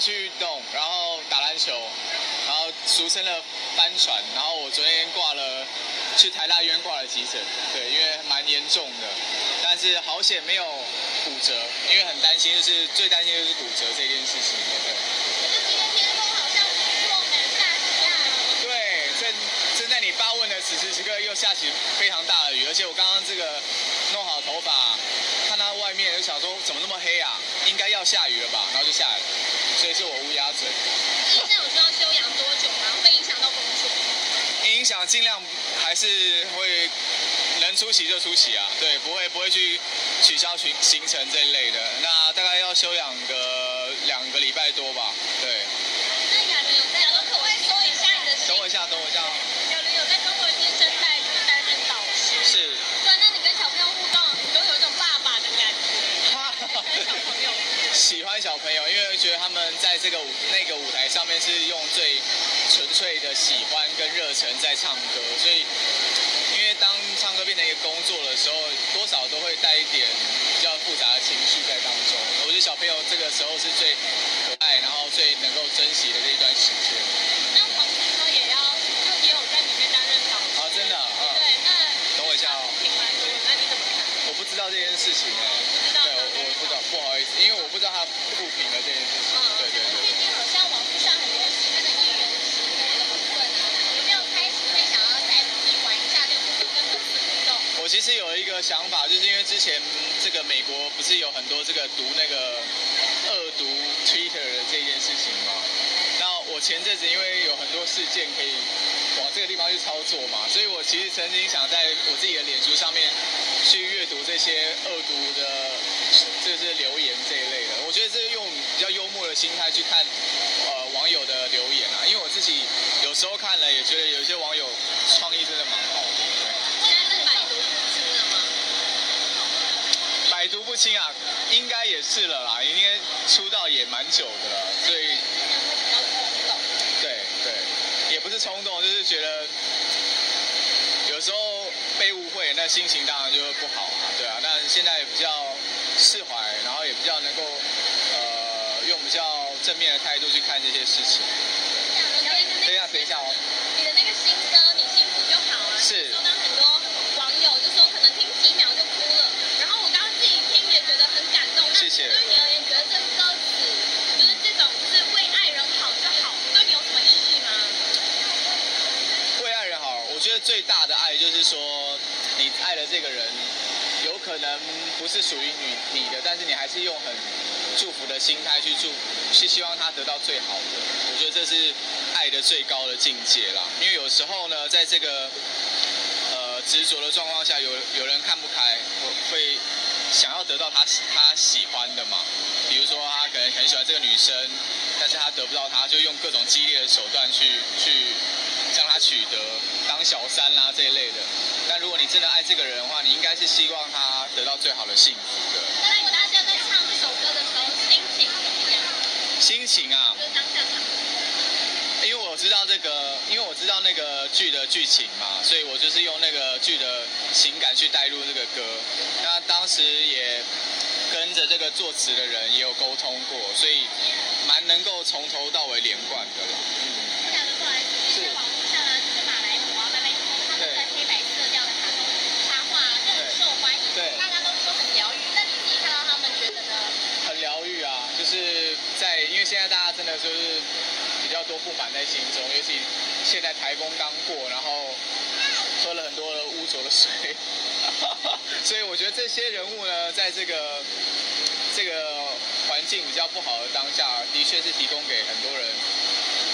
去运动，然后打篮球，然后俗称的帆船，然后我昨天挂了，去台大医院挂了急诊，对，因为蛮严重的，但是好险没有骨折，因为很担心，就是最担心就是骨折这件事情，对。可是今天天空好像落满下下。对，正正在你发问的此时此刻，又下起非常大的雨，而且我刚刚这个弄好头发，看到外面就想说怎么那么黑啊，应该要下雨了吧，然后就下来了，所以是我乌鸦嘴。医生有需要休养多久吗？会影响到工作？影响尽量还是会能出席就出席啊，对，不会不会去取消行行程这一类的。那大概要休养个两个礼拜多吧，对。那雅伦有在，可不可以说一下你的等我一下，等我一下哦。雅伦有在中国新生代就是担任导师。是。对，那你跟小朋友互动，你都有一种爸爸的感觉。跟小朋友。喜欢小朋友，因为觉得他们在这个舞那个舞台上面是用最纯粹的喜欢跟热忱在唱歌，所以因为当唱歌变成一个工作的时候，多少都会带一点比较复杂的情绪在当中。我觉得小朋友这个时候是最可爱，然后最能够珍惜的这一段时间。那黄子哥也要，就也有在里面担任导师。啊，真的啊。对，那等我一下哦。那你怎么看？我不知道这件事情知道。对，我我不知道，不好意思，因为我不知道他复评了这件事情。对对对。最近好像网络上很多新的艺人的直播的部分，有没有开始会想要再自己玩一下，我其实有一个想法，就是因为之前这个美国不是有很多这个读那个恶毒 Twitter 的这件事情吗？那我前阵子因为有很多事件可以往这个地方去操作嘛，所以我其实曾经想在我自己的脸书上面去阅读这些恶毒的，就是留言这一类。觉得这是用比较幽默的心态去看呃网友的留言啊，因为我自己有时候看了也觉得有些网友创意真的蛮好的。现在是百毒不侵了吗？百毒不侵啊，应该也是了啦，因为出道也蛮久的了，所以对对，也不是冲动，就是觉得有时候被误会，那心情当然就会不好啊，对啊。但现在比较释怀，然后也比较能够呃用比较正面的态度去看这些事情。等一下，等一下哦。你的那个新歌《你幸福就好》啊，是收到很多网友就说可能听几秒就哭了，然后我刚刚自己听也觉得很感动。谢谢那对你而言，觉得这个歌词就是这种就是为爱人好就好，对你有什么意义吗？为爱人好，我觉得最大的爱就是说，你爱的这个人，有可能不是属于你你的，但是你还是用很祝福的心态去祝，是希望他得到最好的。我觉得这是爱的最高的境界啦。因为有时候呢，在这个呃执着的状况下，有有人看不开，我会想要得到他他喜欢的嘛。比如说他可能很喜欢这个女生，但是他得不到她，就用各种激烈的手段去去将她取得，当小三啦、这一类的。但如果你真的爱这个人的话，你应该是希望他得到最好的幸福的。那那个大家在唱这首歌的时候心情怎么样？心情啊，因为我知道这个，因为我知道那个剧的剧情嘛，所以我就是用那个剧的情感去带入这个歌。那当时也跟着这个作词的人也有沟通过，所以蛮能够从头到尾连贯的啦。不然的话，其实网络上啊，就是马来貘啊、白白兔他们在黑白色调的卡通插画啊，就很受欢迎，对大家都说很疗愈。那你自己看到他们觉得呢？很疗愈啊，就是在因为现在大家真的就是比较多不满在心中，尤其现在台风刚过，然后喝了很多的污浊的水，所以我觉得这些人物呢，在这个这个环境比较不好的当下，的确是提供给很多人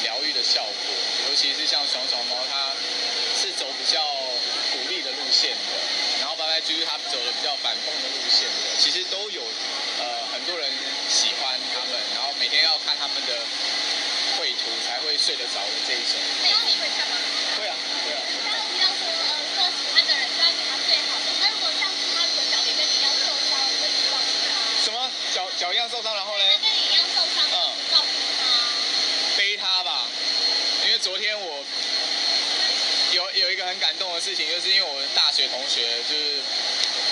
疗愈的效果，尤其是像爽爽猫，它是走比较鼓励的路线的，然后白白居它走的比较反讽的路线的，其实都有呃很多人喜欢他们，然后每天要看他们的绘图才会睡得着的这一种。那你会看吗？会啊，会啊。刚刚提到说，呃，做喜欢的人就要给他最好的。那如果像是他如果脚也跟你一样受伤，你会希望是他？什么脚脚一样受伤，然后呢他跟你一样受伤，嗯告诉他。背他吧，因为昨天我有有一个很感动的事情，就是因为我大学同学就是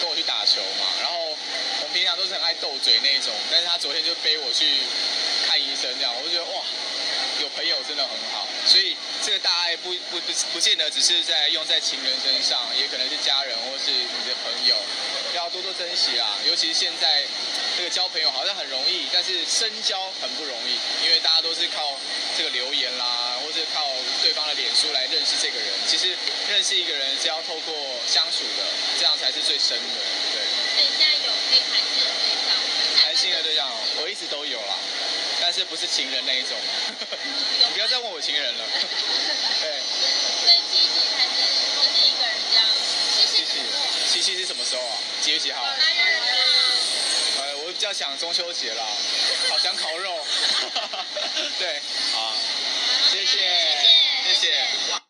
跟我去打球嘛，然后我们平常都是很爱斗嘴那种，但是他昨天就背我去这样，我就觉得哇，有朋友真的很好。所以这个大爱不不不不见得只是在用在情人身上，也可能是家人或是你的朋友，要多多珍惜啦。尤其是现在这个交朋友好像很容易，但是深交很不容易，因为大家都是靠这个留言啦，或是靠对方的脸书来认识这个人。其实认识一个人是要透过相处的，这样才是最深的。对，所以现在有可以谈心的对象吗？谈心的对象我一直都有啦，但是不是情人那一种。有 你不要再问我情人了。对，所以七夕才是就是一个人这样。七夕七夕，是什么时候啊？几月几号？八月二十呃，我比较想中秋节啦，好想烤肉。对，好，谢谢谢谢。